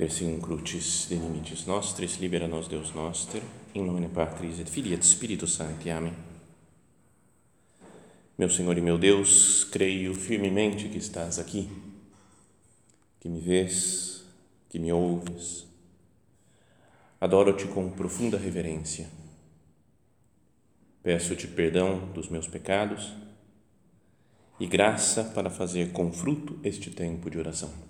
Persim crucis de limites nostris, libera nos Deus noster, in nomine Patris et Filii et Spiritus Sancti. Amém. Meu Senhor e meu Deus, creio firmemente que estás aqui, que me vês, que me ouves. Adoro-te com profunda reverência. Peço-te perdão dos meus pecados e graça para fazer com fruto este tempo de oração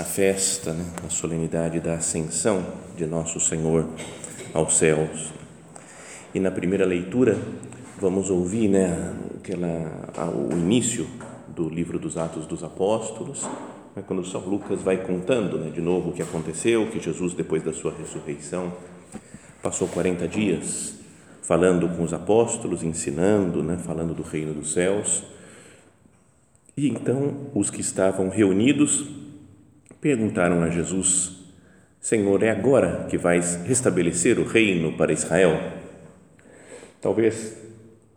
a festa, né, a solenidade da ascensão de nosso Senhor aos céus. E na primeira leitura vamos ouvir né, aquela, o início do livro dos Atos dos Apóstolos, né, quando São Lucas vai contando né, de novo o que aconteceu, que Jesus, depois da sua ressurreição, passou 40 dias falando com os apóstolos, ensinando, né, falando do reino dos céus. E então os que estavam reunidos perguntaram a Jesus: Senhor, é agora que vais restabelecer o reino para Israel? Talvez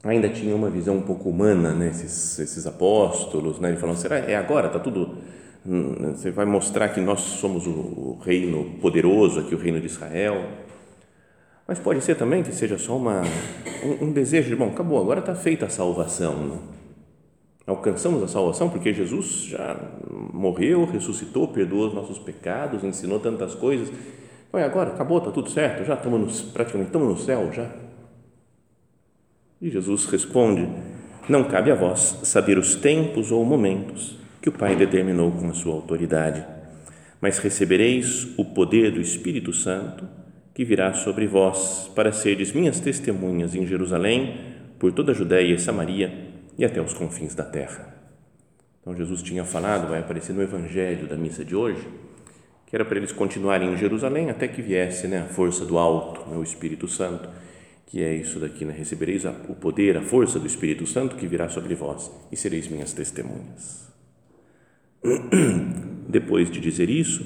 ainda tinha uma visão um pouco humana, né, esses, apóstolos, né, ele falou: será é agora? Está tudo. Hum, você vai mostrar que nós somos o reino poderoso aqui, o reino de Israel. Mas pode ser também que seja só uma, um, um desejo de, bom, acabou, agora está feita a salvação. Né? Alcançamos a salvação porque Jesus já morreu, ressuscitou, perdoou os nossos pecados, ensinou tantas coisas. Olha, agora acabou, está tudo certo, já estamos no, praticamente estamos no céu já. E Jesus responde: Não cabe a vós saber os tempos ou momentos que o Pai determinou com a sua autoridade, mas recebereis o poder do Espírito Santo que virá sobre vós para seres minhas testemunhas em Jerusalém, por toda a Judéia e Samaria e até os confins da terra. Então Jesus tinha falado, vai aparecer no Evangelho da missa de hoje, que era para eles continuarem em Jerusalém até que viesse né, a força do alto, né, o Espírito Santo, que é isso daqui, né, recebereis o poder, a força do Espírito Santo que virá sobre vós e sereis minhas testemunhas. Depois de dizer isso,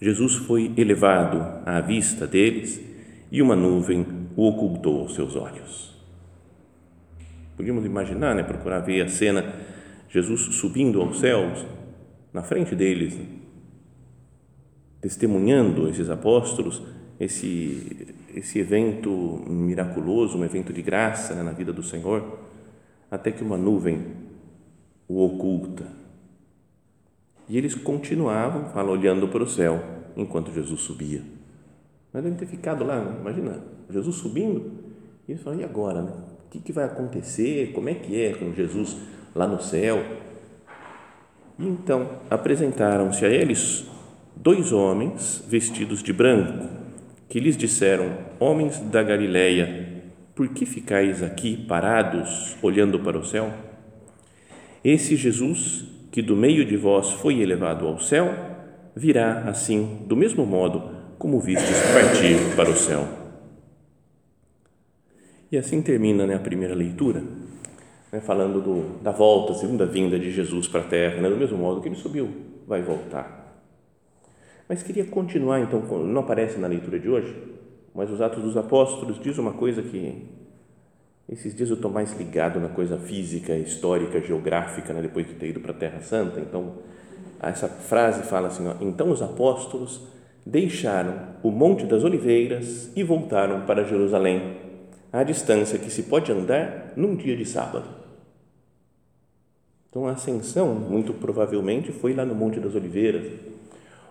Jesus foi elevado à vista deles e uma nuvem o ocultou aos seus olhos. Podíamos imaginar, né, procurar ver a cena, Jesus subindo aos céus, na frente deles, né, testemunhando esses apóstolos, esse, esse evento miraculoso, um evento de graça né, na vida do Senhor, até que uma nuvem o oculta. E eles continuavam, fala, olhando para o céu, enquanto Jesus subia. Mas devem ter ficado lá, né? imagina, Jesus subindo, e eles falam, e agora, né? O que, que vai acontecer? Como é que é com Jesus lá no céu? E então apresentaram-se a eles dois homens vestidos de branco, que lhes disseram: Homens da Galileia, por que ficais aqui parados, olhando para o céu? Esse Jesus, que do meio de vós foi elevado ao céu, virá assim, do mesmo modo como vistes partir para o céu. E assim termina né, a primeira leitura, né, falando do, da volta, segunda vinda de Jesus para a terra, né, do mesmo modo que ele subiu, vai voltar. Mas queria continuar, então, não aparece na leitura de hoje, mas os Atos dos Apóstolos diz uma coisa que esses dias eu estou mais ligado na coisa física, histórica, geográfica, né, depois de ter ido para a Terra Santa. Então, essa frase fala assim: ó, então os apóstolos deixaram o Monte das Oliveiras e voltaram para Jerusalém à distância que se pode andar num dia de sábado. Então, a ascensão, muito provavelmente, foi lá no Monte das Oliveiras.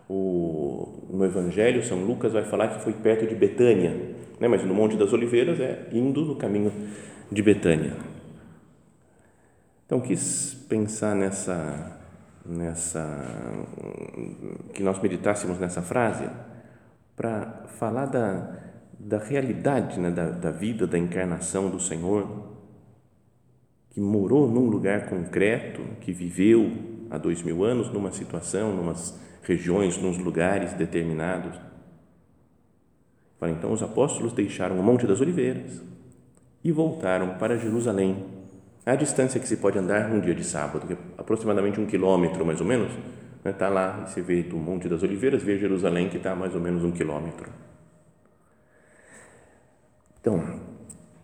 O, no Evangelho, São Lucas vai falar que foi perto de Betânia, né? mas no Monte das Oliveiras é indo no caminho de Betânia. Então, quis pensar nessa, nessa, que nós meditássemos nessa frase para falar da da realidade né, da, da vida, da encarnação do Senhor, que morou num lugar concreto, que viveu há dois mil anos numa situação, numas regiões, nos lugares determinados, Então os apóstolos deixaram o Monte das Oliveiras e voltaram para Jerusalém, a distância que se pode andar num dia de sábado, que é aproximadamente um quilômetro mais ou menos. Está né? lá, você vê do Monte das Oliveiras, vê Jerusalém, que está mais ou menos um quilômetro. Então,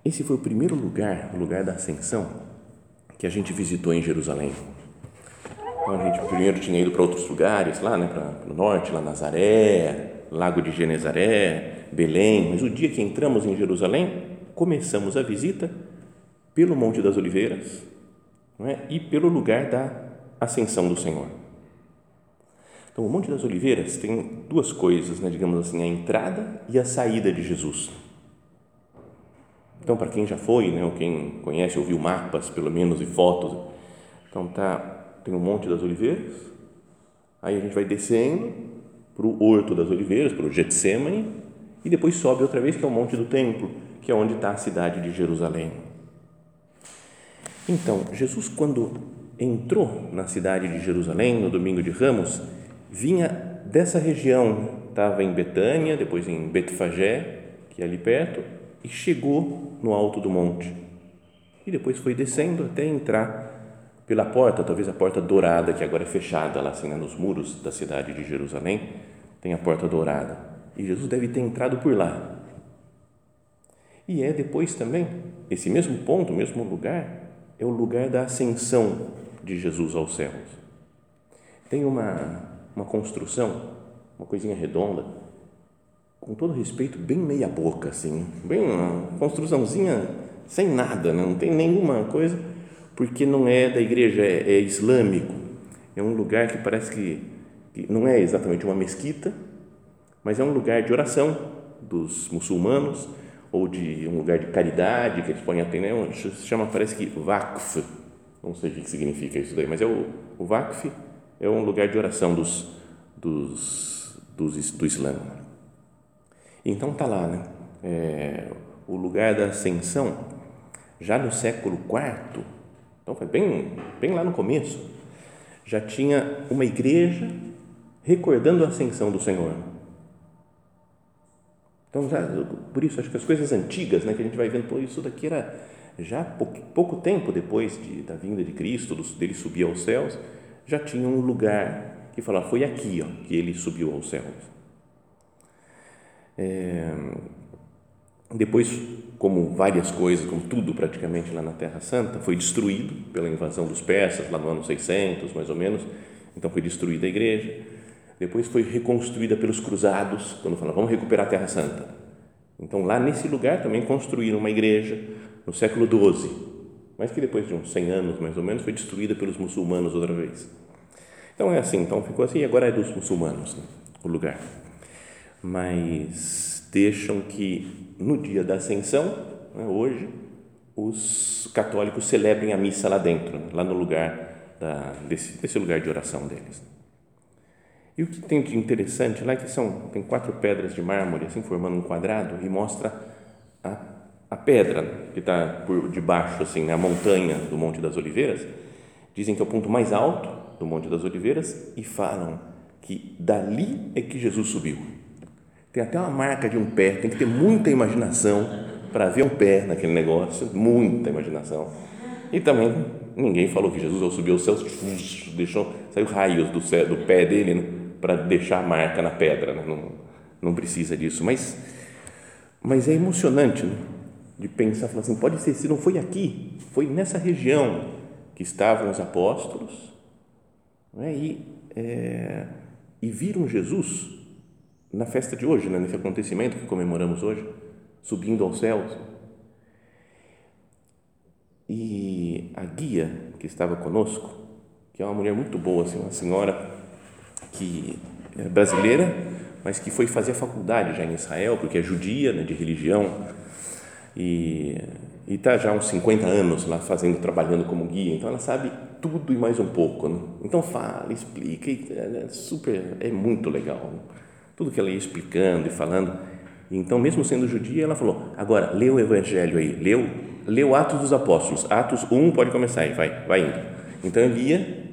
esse foi o primeiro lugar, o lugar da ascensão, que a gente visitou em Jerusalém. Então, a gente primeiro tinha ido para outros lugares, lá né, para o norte, lá Nazaré, Lago de Genezaré, Belém, mas o dia que entramos em Jerusalém, começamos a visita pelo Monte das Oliveiras é? e pelo lugar da ascensão do Senhor. Então, o Monte das Oliveiras tem duas coisas, né, digamos assim, a entrada e a saída de Jesus. Então, para quem já foi, né, ou quem conhece, ouviu mapas, pelo menos, e fotos, então tá, tem o Monte das Oliveiras, aí a gente vai descendo para o Horto das Oliveiras, para o Getsemane, e depois sobe outra vez, que é o Monte do Templo, que é onde está a cidade de Jerusalém. Então, Jesus, quando entrou na cidade de Jerusalém, no domingo de Ramos, vinha dessa região, estava em Betânia, depois em Betfagé, que é ali perto, e chegou no alto do monte. E depois foi descendo até entrar pela porta, talvez a porta dourada, que agora é fechada lá assim, né, nos muros da cidade de Jerusalém, tem a porta dourada. E Jesus deve ter entrado por lá. E é depois também, esse mesmo ponto, mesmo lugar, é o lugar da ascensão de Jesus aos céus. Tem uma, uma construção, uma coisinha redonda, com todo respeito, bem meia boca, assim, bem uma construçãozinha sem nada, né? não tem nenhuma coisa, porque não é da igreja, é, é islâmico, é um lugar que parece que, que não é exatamente uma mesquita, mas é um lugar de oração dos muçulmanos, ou de um lugar de caridade que eles podem atender, se chama, parece que Vakf, não sei o que significa isso daí, mas é o, o Vakf é um lugar de oração dos, dos, dos do Islã. Então está lá, né? É, o lugar da ascensão, já no século IV, então foi bem, bem lá no começo, já tinha uma igreja recordando a ascensão do Senhor. Então, já, por isso, acho que as coisas antigas, né, que a gente vai vendo, isso daqui era já pouco, pouco tempo depois de, da vinda de Cristo, dele subir aos céus, já tinha um lugar que falava, foi aqui ó, que ele subiu aos céus. É, depois, como várias coisas, como tudo praticamente lá na Terra Santa, foi destruído pela invasão dos persas, lá no ano 600, mais ou menos, então foi destruída a igreja. Depois foi reconstruída pelos cruzados, quando falaram, vamos recuperar a Terra Santa. Então, lá nesse lugar também construíram uma igreja no século XII, mas que depois de uns 100 anos, mais ou menos, foi destruída pelos muçulmanos outra vez. Então, é assim, então ficou assim, e agora é dos muçulmanos né, o lugar mas deixam que no dia da Ascensão, né, hoje, os católicos celebrem a missa lá dentro, lá no lugar da, desse, desse lugar de oração deles. E o que tem de interessante lá é que são, tem quatro pedras de mármore, assim, formando um quadrado, e mostra a, a pedra que está por debaixo, assim, na montanha do Monte das Oliveiras. Dizem que é o ponto mais alto do Monte das Oliveiras e falam que dali é que Jesus subiu tem até uma marca de um pé, tem que ter muita imaginação para ver um pé naquele negócio, muita imaginação. E também ninguém falou que Jesus ao aos céus deixou saiu raios do, céu, do pé dele né, para deixar a marca na pedra, né? não, não precisa disso, mas mas é emocionante né? de pensar, falar assim, pode ser se não foi aqui, foi nessa região que estavam os apóstolos, né? e é, e viram Jesus na festa de hoje, né, nesse acontecimento que comemoramos hoje, subindo aos céus. E a guia que estava conosco, que é uma mulher muito boa, assim, uma senhora que é brasileira, mas que foi fazer a faculdade já em Israel, porque é judia, né, de religião, e está já há uns 50 anos lá fazendo, trabalhando como guia, então ela sabe tudo e mais um pouco. Né? Então fala, explica, é super, é muito legal. Né? Tudo que ela ia explicando e falando. Então, mesmo sendo judia, ela falou: agora, lê o Evangelho aí, leu, leu Atos dos Apóstolos, Atos 1 pode começar aí, vai, vai indo. Então, eu lia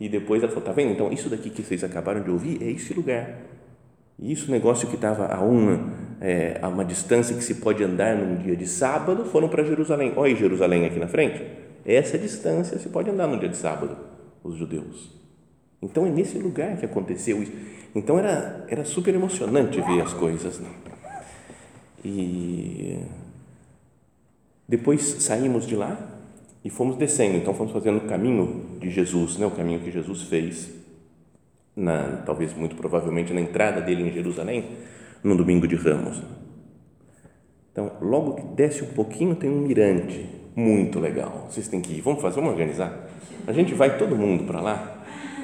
e depois ela falou: tá vendo? Então, isso daqui que vocês acabaram de ouvir é esse lugar. E isso, negócio que estava a uma, é, a uma distância que se pode andar num dia de sábado, foram para Jerusalém. Olha Jerusalém aqui na frente. Essa distância se pode andar no dia de sábado, os judeus. Então é nesse lugar que aconteceu isso. Então era, era super emocionante ver as coisas. Né? E depois saímos de lá e fomos descendo. Então fomos fazendo o caminho de Jesus, né? o caminho que Jesus fez, na, talvez muito provavelmente na entrada dele em Jerusalém, no domingo de Ramos. Então, logo que desce um pouquinho, tem um mirante muito legal. Vocês têm que ir. Vamos fazer, vamos organizar. A gente vai todo mundo para lá,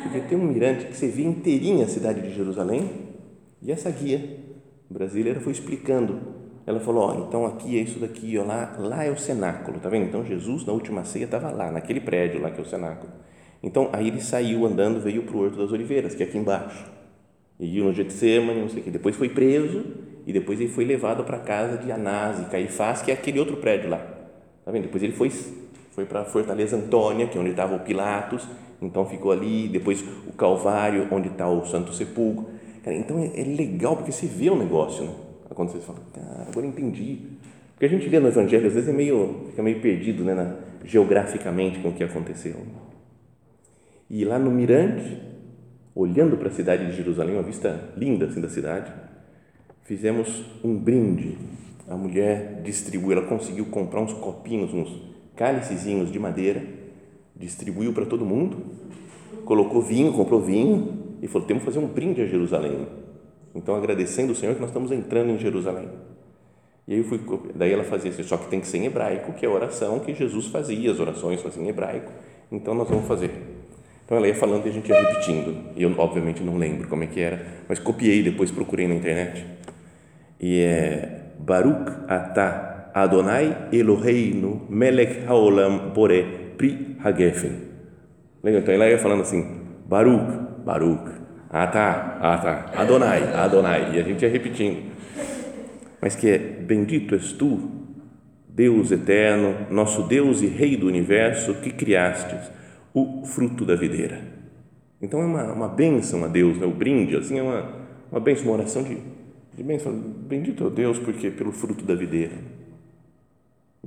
porque tem um mirante que você vê inteirinha a cidade de Jerusalém. E essa guia brasileira foi explicando. Ela falou: ó, então aqui é isso daqui, ó, lá, lá é o cenáculo, tá vendo? Então Jesus na última ceia estava lá, naquele prédio lá que é o cenáculo. Então aí ele saiu andando, veio para o Horto das Oliveiras, que é aqui embaixo. E no Getsemane, não sei o que. Depois foi preso e depois ele foi levado para a casa de Anás e Caifás, que é aquele outro prédio lá. Tá vendo? Depois ele foi foi para a Fortaleza Antônia, que é onde estava o Pilatos, então ficou ali, depois o Calvário, onde está o Santo Sepulcro. Cara, então é, é, legal porque você vê o negócio, né? Quando você fala, cara, agora entendi. Porque a gente lê no Evangelho, às vezes é meio, fica meio perdido né, na, geograficamente com o que aconteceu. E lá no Mirante, olhando para a cidade de Jerusalém, uma vista linda assim da cidade, fizemos um brinde. A mulher distribuiu, ela conseguiu comprar uns copinhos, uns cálicezinhos de madeira, distribuiu para todo mundo, colocou vinho, comprou vinho e falou: temos que fazer um brinde a Jerusalém. Então, agradecendo o Senhor que nós estamos entrando em Jerusalém. E aí eu fui, daí ela fazia assim, só que tem que ser em hebraico, que é a oração que Jesus fazia, as orações faziam em hebraico. Então nós vamos fazer. Então ela ia falando e a gente ia repetindo. E eu, obviamente, não lembro como é que era, mas copiei depois, procurei na internet. E é Baruch atah Adonai Eloheinu melech haolam bore pri hagefen. Então ela ia falando assim, Baruch, Baruch, atah, atah, Adonai, Adonai. E a gente ia repetindo. Mas que é, bendito és tu, Deus eterno, nosso Deus e Rei do universo, que criastes o fruto da videira. Então é uma, uma bênção a Deus, né? o brinde, assim, é uma, uma bênção, uma oração de, de bênção. Bendito é Deus, porque pelo fruto da videira.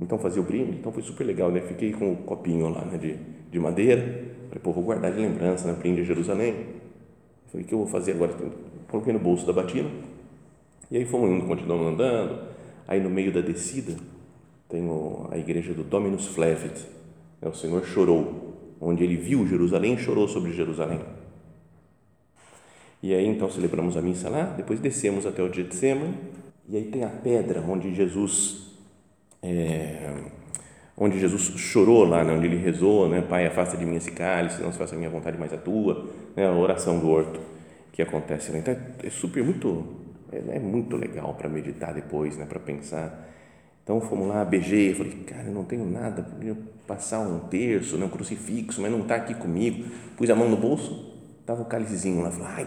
Então fazia o brinde, então foi super legal, né? Fiquei com o copinho lá né, de, de madeira, falei, pô, vou guardar de lembrança, né? Brinde a Jerusalém. Falei, o que eu vou fazer agora? Coloquei no bolso da batina, e aí fomos indo, continuamos andando. Aí no meio da descida tem a igreja do Dominus Flevit, né? o Senhor chorou onde ele viu Jerusalém chorou sobre Jerusalém. E aí então celebramos a missa lá, depois descemos até o Getsemane, e aí tem a pedra onde Jesus é, onde Jesus chorou lá, né, onde ele rezou, né, Pai, afasta de mim esse cálice, não se faça a minha vontade, mais a tua, né, a oração do horto que acontece lá. Então é, é super muito é, é muito legal para meditar depois, né, para pensar então fomos lá, beijei, falei, cara, eu não tenho nada, podia passar um terço, né, um crucifixo, mas não está aqui comigo. Pus a mão no bolso, estava o cálicezinho lá, falei, ai,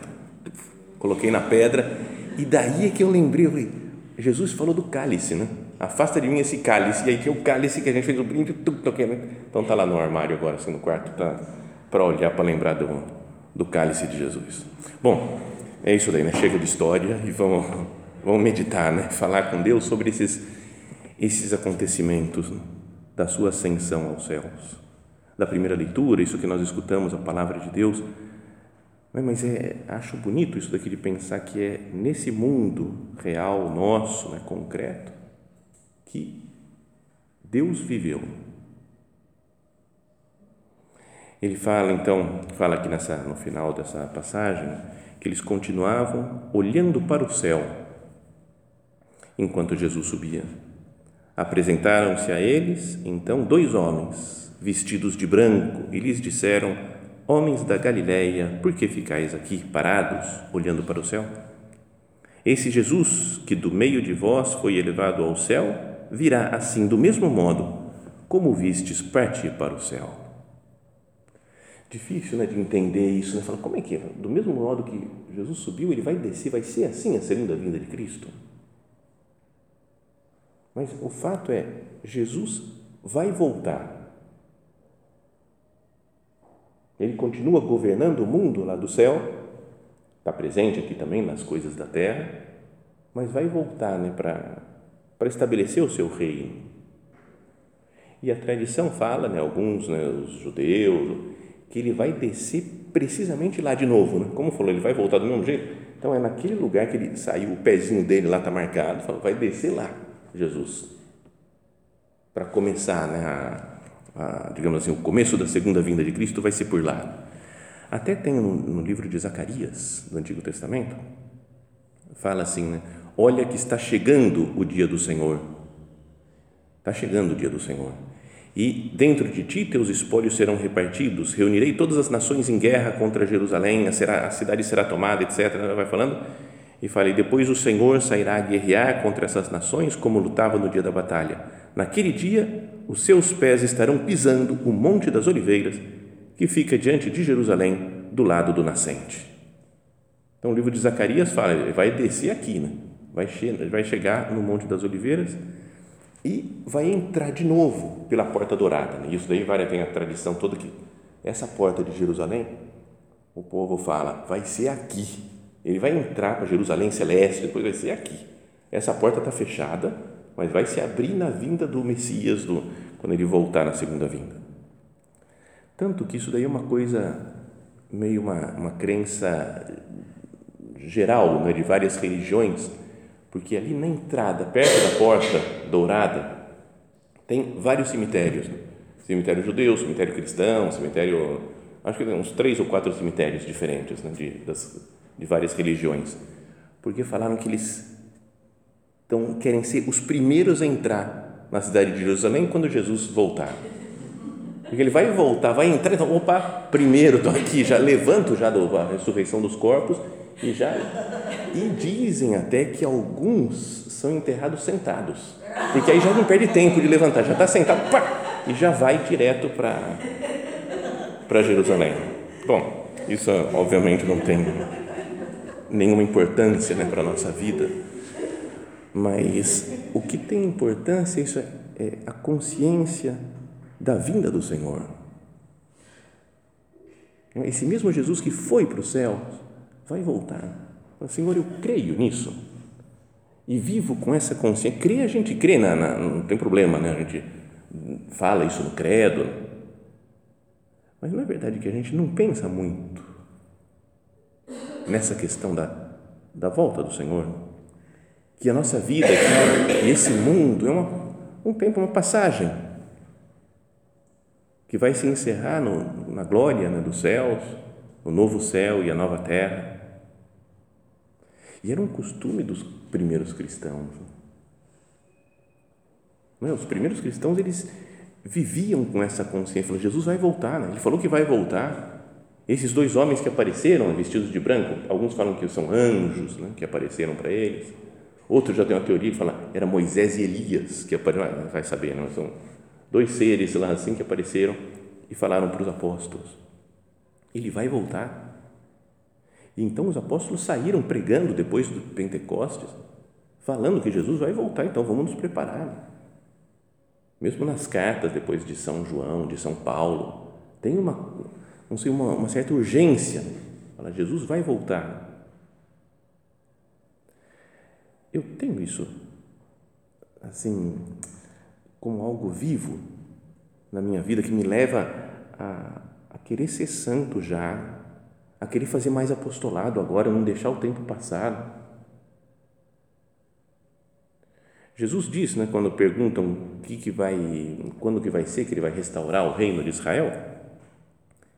coloquei na pedra, e daí é que eu lembrei, eu falei, Jesus falou do cálice, né? Afasta de mim esse cálice, e aí tinha o cálice que a gente fez o brinde, toquei, né? então está lá no armário agora, assim, no quarto, tá, para olhar, para lembrar do, do cálice de Jesus. Bom, é isso daí, né? Chega de história e vamos, vamos meditar, né? Falar com Deus sobre esses esses acontecimentos né, da sua ascensão aos céus. Da primeira leitura, isso que nós escutamos, a palavra de Deus, mas é, acho bonito isso daqui de pensar que é nesse mundo real, nosso, né, concreto, que Deus viveu. Ele fala então, fala aqui nessa, no final dessa passagem, que eles continuavam olhando para o céu enquanto Jesus subia. Apresentaram-se a eles, então, dois homens, vestidos de branco, e lhes disseram: Homens da Galileia, por que ficais aqui parados, olhando para o céu? Esse Jesus, que do meio de vós foi elevado ao céu, virá assim do mesmo modo como vistes partir para o céu. Difícil né, de entender isso, né? Fala, como é que é? Do mesmo modo que Jesus subiu, ele vai descer, vai ser assim a segunda vinda de Cristo? Mas o fato é, Jesus vai voltar. Ele continua governando o mundo lá do céu, está presente aqui também nas coisas da terra, mas vai voltar né, para estabelecer o seu reino. E a tradição fala, né, alguns, né, os judeus, que ele vai descer precisamente lá de novo. Né? Como falou, ele vai voltar do mesmo jeito. Então é naquele lugar que ele saiu, o pezinho dele lá está marcado, vai descer lá, Jesus. Para começar, né, a, a, digamos assim, o começo da segunda vinda de Cristo vai ser por lá. Até tem no, no livro de Zacarias, do Antigo Testamento, fala assim, né? Olha que está chegando o dia do Senhor. Está chegando o dia do Senhor. E dentro de ti teus espólios serão repartidos. Reunirei todas as nações em guerra contra Jerusalém. A, cidade será tomada, etc. Vai falando. E falei: Depois o Senhor sairá a guerrear contra essas nações, como lutava no dia da batalha. Naquele dia, os seus pés estarão pisando o Monte das Oliveiras, que fica diante de Jerusalém, do lado do nascente. Então o livro de Zacarias fala: ele vai descer aqui, né? Vai, che vai chegar no Monte das Oliveiras e vai entrar de novo pela porta dourada. Né? Isso daí vai, tem a tradição toda que essa porta de Jerusalém, o povo fala, vai ser aqui. Ele vai entrar para Jerusalém celeste, depois vai ser aqui. Essa porta está fechada, mas vai se abrir na vinda do Messias, do, quando ele voltar na segunda vinda. Tanto que isso daí é uma coisa, meio uma, uma crença geral né, de várias religiões, porque ali na entrada, perto da porta dourada, tem vários cemitérios. Né? Cemitério judeu, cemitério cristão, cemitério. Acho que tem uns três ou quatro cemitérios diferentes né? de, das, de várias religiões. Porque falaram que eles tão, querem ser os primeiros a entrar na cidade de Jerusalém quando Jesus voltar. Porque ele vai voltar, vai entrar, então, opa, primeiro estou aqui, já levanto já da ressurreição dos corpos e já e dizem até que alguns são enterrados sentados, porque aí já não perde tempo de levantar, já está sentado pá, e já vai direto para para Jerusalém. Bom, isso obviamente não tem nenhuma importância né, para a nossa vida, mas o que tem importância isso é, é a consciência da vinda do Senhor. Esse mesmo Jesus que foi para os céus vai voltar. Senhor, eu creio nisso e vivo com essa consciência. Crer, a gente crê, na, na, não tem problema, né? a gente fala isso no credo, mas não é verdade que a gente não pensa muito nessa questão da, da volta do Senhor? Que a nossa vida aqui, esse mundo, é uma, um tempo, uma passagem que vai se encerrar no, na glória né, dos céus, no novo céu e a nova terra. E era um costume dos primeiros cristãos. Não, é? os primeiros cristãos eles viviam com essa consciência. Jesus vai voltar, né? ele falou que vai voltar. Esses dois homens que apareceram vestidos de branco, alguns falam que são anjos né, que apareceram para eles. Outros já tem uma teoria que fala era Moisés e Elias que apareceram, vai saber, não? são dois seres lá assim que apareceram e falaram para os apóstolos. Ele vai voltar. Então os apóstolos saíram pregando depois do Pentecostes, falando que Jesus vai voltar, então vamos nos preparar. Mesmo nas cartas depois de São João, de São Paulo, tem uma, não sei, uma, uma certa urgência. Fala, Jesus vai voltar. Eu tenho isso assim como algo vivo na minha vida que me leva a, a querer ser santo já, a querer fazer mais apostolado agora, não deixar o tempo passar. Jesus diz, né, quando perguntam que que vai, quando que vai ser que ele vai restaurar o reino de Israel,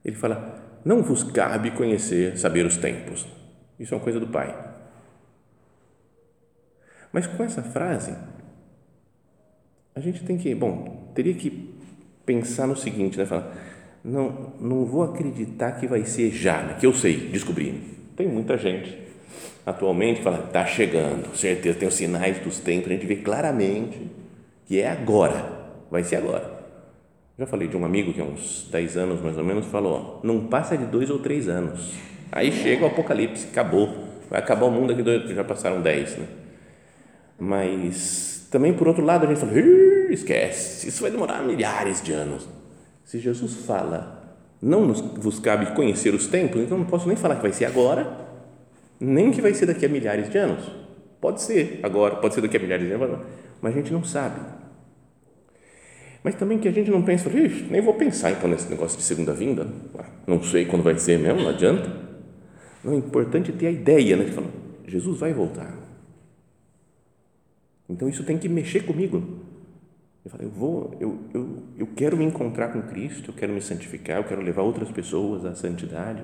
ele fala: não vos cabe conhecer, saber os tempos. Isso é uma coisa do Pai. Mas com essa frase, a gente tem que, bom, teria que pensar no seguinte, né, falar não, não vou acreditar que vai ser já, né? que eu sei, descobri. Tem muita gente atualmente que fala, está chegando, certeza, tem os sinais dos tempos, a gente vê claramente que é agora, vai ser agora. Já falei de um amigo que há uns 10 anos mais ou menos falou, não passa de dois ou três anos, aí chega o apocalipse, acabou, vai acabar o mundo aqui, dois, já passaram 10, né? Mas também por outro lado a gente fala, esquece, isso vai demorar milhares de anos. Se Jesus fala, não nos, vos cabe conhecer os tempos, então não posso nem falar que vai ser agora, nem que vai ser daqui a milhares de anos, Pode ser agora, pode ser daqui a milhares de anos, mas a gente não sabe. Mas também que a gente não pensa, nem vou pensar então nesse negócio de segunda vinda, não sei quando vai ser mesmo, não adianta. Não, é importante ter a ideia, né? Falar, Jesus vai voltar. Então isso tem que mexer comigo. Eu falei, eu vou, eu, eu, eu quero me encontrar com Cristo, eu quero me santificar, eu quero levar outras pessoas à santidade,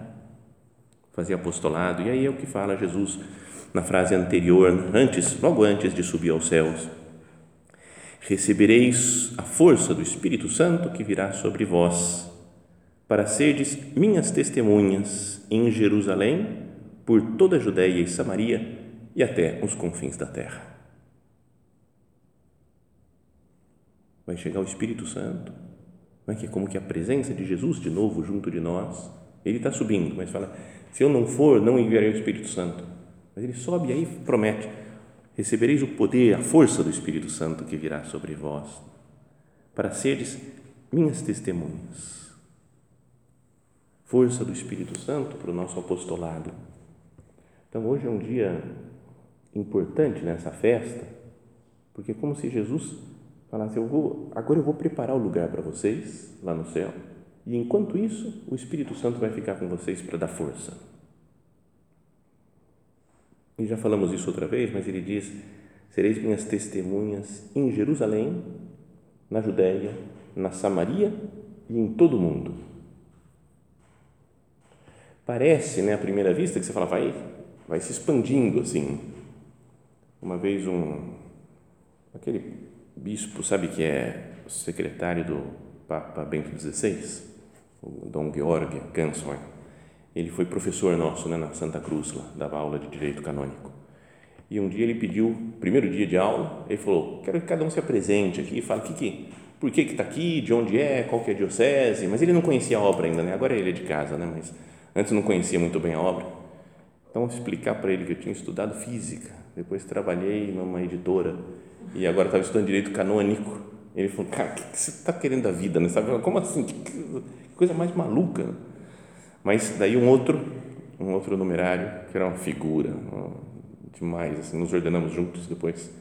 fazer apostolado. E aí é o que fala Jesus na frase anterior, antes, logo antes de subir aos céus. Recebereis a força do Espírito Santo que virá sobre vós, para serdes minhas testemunhas em Jerusalém, por toda a Judéia e Samaria e até os confins da terra. Vai chegar o Espírito Santo, não é que é como que a presença de Jesus de novo junto de nós, ele está subindo, mas fala, se eu não for, não enviarei o Espírito Santo, mas ele sobe e aí promete, recebereis o poder, a força do Espírito Santo que virá sobre vós, para seres minhas testemunhas. Força do Espírito Santo para o nosso apostolado. Então hoje é um dia importante nessa festa, porque é como se Jesus falasse: eu vou, agora eu vou preparar o lugar para vocês lá no céu, e enquanto isso, o Espírito Santo vai ficar com vocês para dar força. E já falamos isso outra vez, mas ele diz: Sereis minhas testemunhas em Jerusalém, na Judéia, na Samaria e em todo o mundo. Parece, né, à primeira vista, que você fala, vai, vai se expandindo assim. Uma vez um, aquele bispo, sabe que é secretário do Papa Bento XVI, o Dom Georg Ganswein. Ele foi professor nosso né, na Santa Cruz, lá, dava aula de direito canônico. E um dia ele pediu, primeiro dia de aula, ele falou: Quero que cada um se apresente aqui e fale que, que, por que está aqui, de onde é, qual que é a diocese. Mas ele não conhecia a obra ainda, né? agora ele é de casa, né? mas antes não conhecia muito bem a obra. Então, explicar para ele que eu tinha estudado física, depois trabalhei numa editora e agora estava estudando direito canônico. Ele falou, cara, o que, você está querendo da vida? Né? Sabe? Como assim? Que, que coisa mais maluca. Mas daí um outro, um outro numerário, que era uma figura demais, assim, nos ordenamos juntos depois.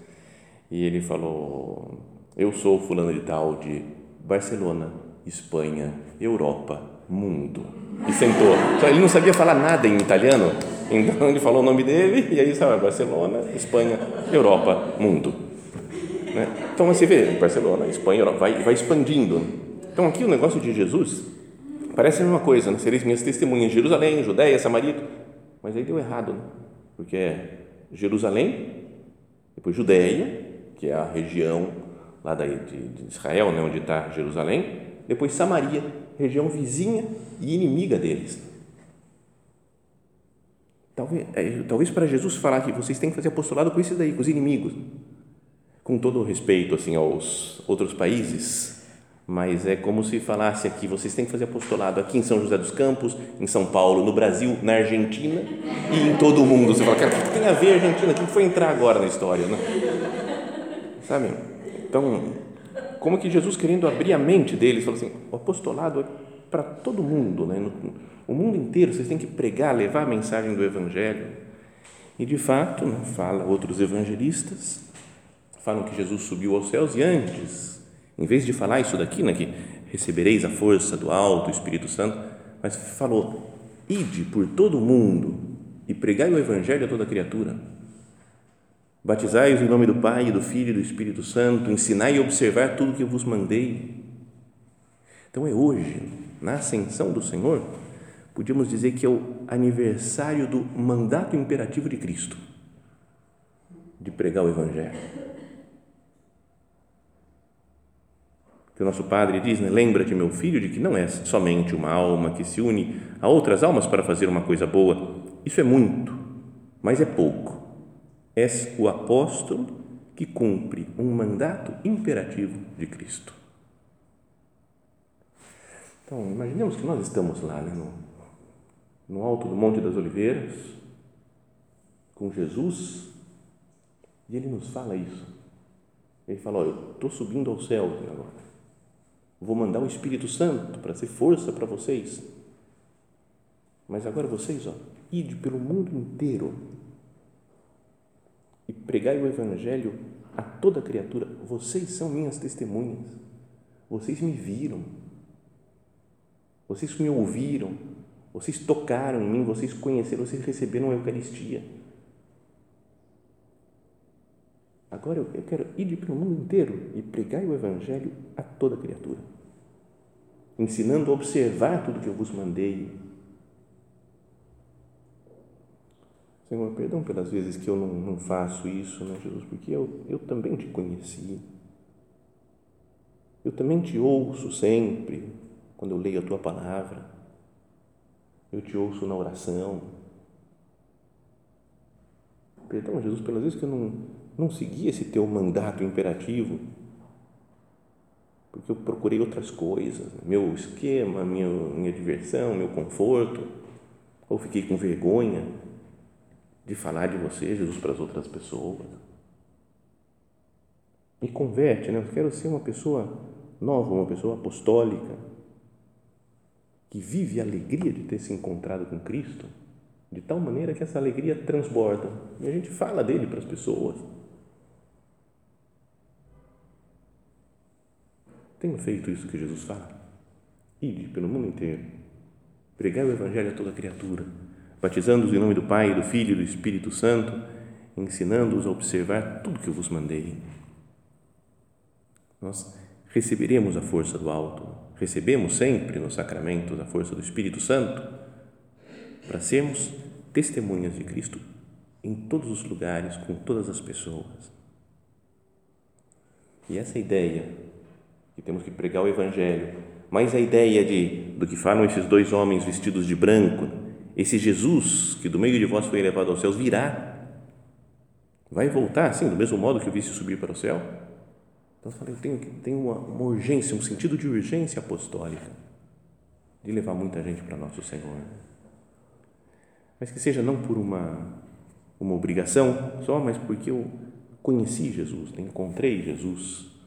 E ele falou, eu sou fulano de tal de Barcelona, Espanha, Europa, mundo. E sentou. Só ele não sabia falar nada em italiano, então ele falou o nome dele e aí sabe, Barcelona, Espanha, Europa, mundo. Né? Então você vê, Barcelona, Espanha, vai, vai expandindo. Então aqui o negócio de Jesus parece a mesma coisa, né? sereis minhas testemunhas em Jerusalém, Judéia, Samaria, mas aí deu errado, né? porque é Jerusalém, depois Judéia, que é a região lá de, de Israel, né? onde está Jerusalém, depois Samaria, região vizinha e inimiga deles. Talvez, é, talvez para Jesus falar que vocês têm que fazer apostolado com esses daí, com os inimigos com todo o respeito assim aos outros países, mas é como se falasse aqui, vocês têm que fazer apostolado aqui em São José dos Campos, em São Paulo, no Brasil, na Argentina e em todo o mundo. Você fala, cara, o que tem a ver a Argentina? O que foi entrar agora na história, né? Sabe? Então, como que Jesus querendo abrir a mente deles, falou assim, o apostolado é para todo mundo, né? O mundo inteiro, vocês têm que pregar, levar a mensagem do Evangelho. E de fato, né, fala outros evangelistas, falam que Jesus subiu aos céus e antes, em vez de falar isso daqui, né, que recebereis a força do alto, o Espírito Santo, mas falou: ide por todo o mundo e pregai o evangelho a toda criatura. Batizai-os em nome do Pai, do Filho e do Espírito Santo, ensinai e observar tudo que eu vos mandei. Então é hoje, na ascensão do Senhor, podíamos dizer que é o aniversário do mandato imperativo de Cristo, de pregar o Evangelho. Que o nosso padre diz, né? lembra-te, meu filho, de que não é somente uma alma que se une a outras almas para fazer uma coisa boa. Isso é muito, mas é pouco. És o apóstolo que cumpre um mandato imperativo de Cristo. Então, imaginemos que nós estamos lá, né, no, no alto do Monte das Oliveiras, com Jesus, e ele nos fala isso. Ele fala: Olha, eu estou subindo ao céu agora Vou mandar o Espírito Santo para ser força para vocês. Mas agora vocês, ó, ide pelo mundo inteiro e pregai o Evangelho a toda criatura. Vocês são minhas testemunhas. Vocês me viram. Vocês me ouviram. Vocês tocaram em mim. Vocês conheceram. Vocês receberam a Eucaristia. Agora eu quero ir pelo mundo inteiro e pregar o Evangelho a toda criatura, ensinando a observar tudo que eu vos mandei. Senhor, perdão pelas vezes que eu não, não faço isso, né, Jesus, porque eu, eu também te conheci. Eu também te ouço sempre quando eu leio a tua palavra. Eu te ouço na oração. Perdão, Jesus, pelas vezes que eu não, não segui esse teu mandato imperativo, porque eu procurei outras coisas, meu esquema, minha, minha diversão, meu conforto, ou fiquei com vergonha de falar de você, Jesus, para as outras pessoas. Me converte, né? Eu quero ser uma pessoa nova, uma pessoa apostólica, que vive a alegria de ter se encontrado com Cristo, de tal maneira que essa alegria transborda e a gente fala dele para as pessoas. Tenho feito isso que Jesus fala. Ide pelo mundo inteiro, pregar o Evangelho a toda criatura, batizando-os em nome do Pai, do Filho e do Espírito Santo, ensinando-os a observar tudo que eu vos mandei. Nós receberemos a força do alto, recebemos sempre nos sacramentos a força do Espírito Santo para sermos testemunhas de Cristo em todos os lugares, com todas as pessoas. E essa ideia que temos que pregar o Evangelho, mas a ideia de do que falam esses dois homens vestidos de branco, esse Jesus que do meio de vós foi elevado aos céus virá, vai voltar, assim, do mesmo modo que eu visse subir para o céu. Então, eu falei, tenho, tenho uma, uma urgência, um sentido de urgência apostólica, de levar muita gente para nosso Senhor. Mas que seja não por uma, uma obrigação só, mas porque eu conheci Jesus, encontrei Jesus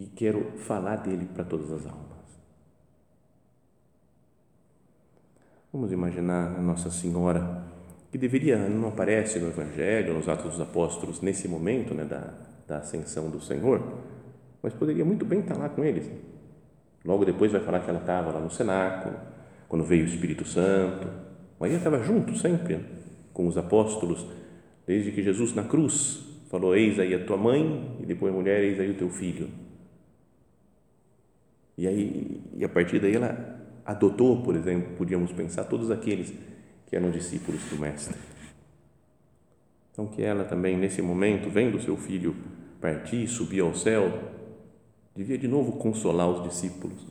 e quero falar dele para todas as almas. Vamos imaginar a Nossa Senhora, que deveria, não aparece no Evangelho, nos Atos dos Apóstolos, nesse momento né, da, da ascensão do Senhor, mas poderia muito bem estar lá com eles. Logo depois vai falar que ela estava lá no cenáculo, quando veio o Espírito Santo. Maria estava junto sempre com os apóstolos, desde que Jesus na cruz falou: Eis aí a tua mãe, e depois, mulher, eis aí o teu filho. E aí, e a partir daí ela adotou, por exemplo, podíamos pensar todos aqueles que eram discípulos do mestre. Então que ela também nesse momento, vendo seu filho partir, subir ao céu, devia de novo consolar os discípulos,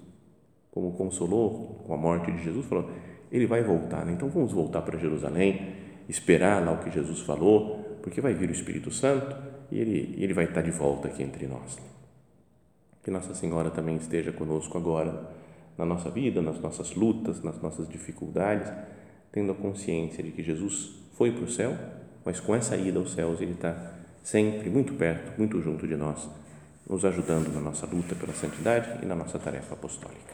como consolou com a morte de Jesus, falou: ele vai voltar, né? então vamos voltar para Jerusalém, esperar lá o que Jesus falou, porque vai vir o Espírito Santo e ele, ele vai estar de volta aqui entre nós. Que Nossa Senhora também esteja conosco agora, na nossa vida, nas nossas lutas, nas nossas dificuldades, tendo a consciência de que Jesus foi para o céu, mas com essa ida aos céus ele está sempre muito perto, muito junto de nós, nos ajudando na nossa luta pela santidade e na nossa tarefa apostólica.